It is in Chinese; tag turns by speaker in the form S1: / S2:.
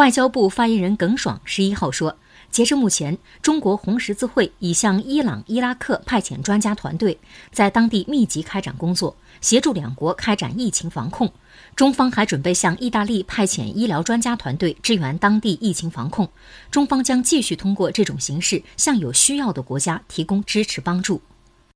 S1: 外交部发言人耿爽十一号说截至目前中国红十字会已向伊朗伊拉克派遣专家团队在当地密集开展工作协助两国开展疫情防控。中方还准备向意大利派遣医疗专家团队支援当地疫情防控。中方将继续通过这种形式向有需要的国家提供支持帮助。